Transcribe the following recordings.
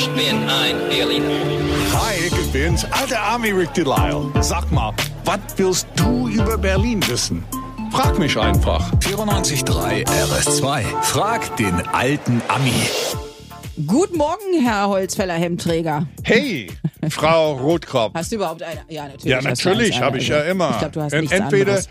Ich bin ein Berliner. Hi, ich bin's, alter Army Rick Delisle. Sag mal, was willst du über Berlin wissen? Frag mich einfach. 94.3 RS2. Frag den alten Ami. Guten Morgen, Herr Holzfäller Hemdträger. Hey, Frau Rotkopf. Hast du überhaupt eine? Ja, natürlich. Ja, natürlich, habe ich ja immer. Ich glaube, du hast Entweder anderes.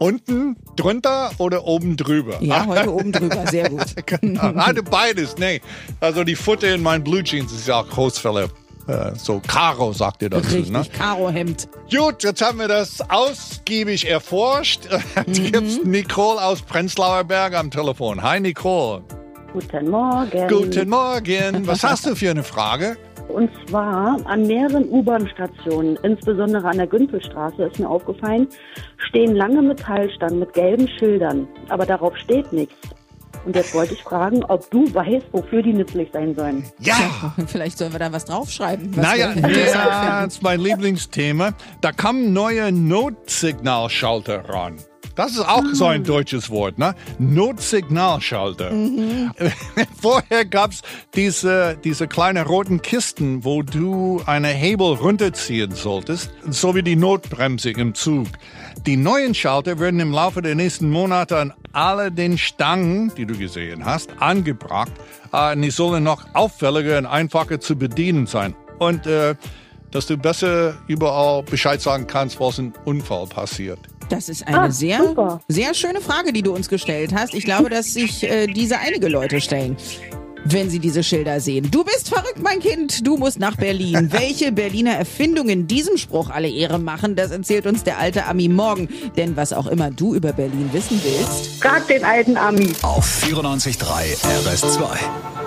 Unten drunter oder oben drüber. Ja, heute oben drüber, sehr gut. Hatte beides, nee. Also die Futter in meinen Blue Jeans ist ja auch Großfälle. Äh, so Karo sagt ihr dazu, Richtig, ne? Karo-Hemd. Gut, jetzt haben wir das ausgiebig erforscht. Jetzt Mhm. gibt's Nicole aus Prenzlauer Berg am Telefon. Hi Nicole. Guten Morgen. Guten Morgen. Was hast du für eine Frage? Und zwar an mehreren U-Bahn-Stationen, insbesondere an der Günzelstraße, ist mir aufgefallen, stehen lange Metallstangen mit gelben Schildern, aber darauf steht nichts. Und jetzt wollte ich fragen, ob du weißt, wofür die nützlich sein sollen. Ja. Vielleicht sollen wir da was draufschreiben. Was Naja, das ist mein Lieblingsthema. Da kommen neue Notsignalschalter ran. Das ist auch so ein deutsches Wort, ne? Notsignalschalter. Vorher gab's diese, diese kleinen roten Kisten, wo du eine Hebel runterziehen solltest, so wie die Notbremse im Zug. Die neuen Schalter werden im Laufe der nächsten Monate an alle den Stangen, die du gesehen hast, angebracht. Und die sollen noch auffälliger und einfacher zu bedienen sein. Und äh, dass du besser überall Bescheid sagen kannst, was ein Unfall passiert. Das ist eine Ah, sehr, super. sehr schöne Frage, die du uns gestellt hast. Ich glaube, dass sich äh, diese einige Leute stellen. Wenn sie diese Schilder sehen. Du bist verrückt, mein Kind. Du musst nach Berlin. Welche Berliner Erfindungen diesem Spruch alle Ehre machen, das erzählt uns der alte Ami morgen. Denn was auch immer du über Berlin wissen willst, Frag den alten Ami. Auf 94.3 RS2.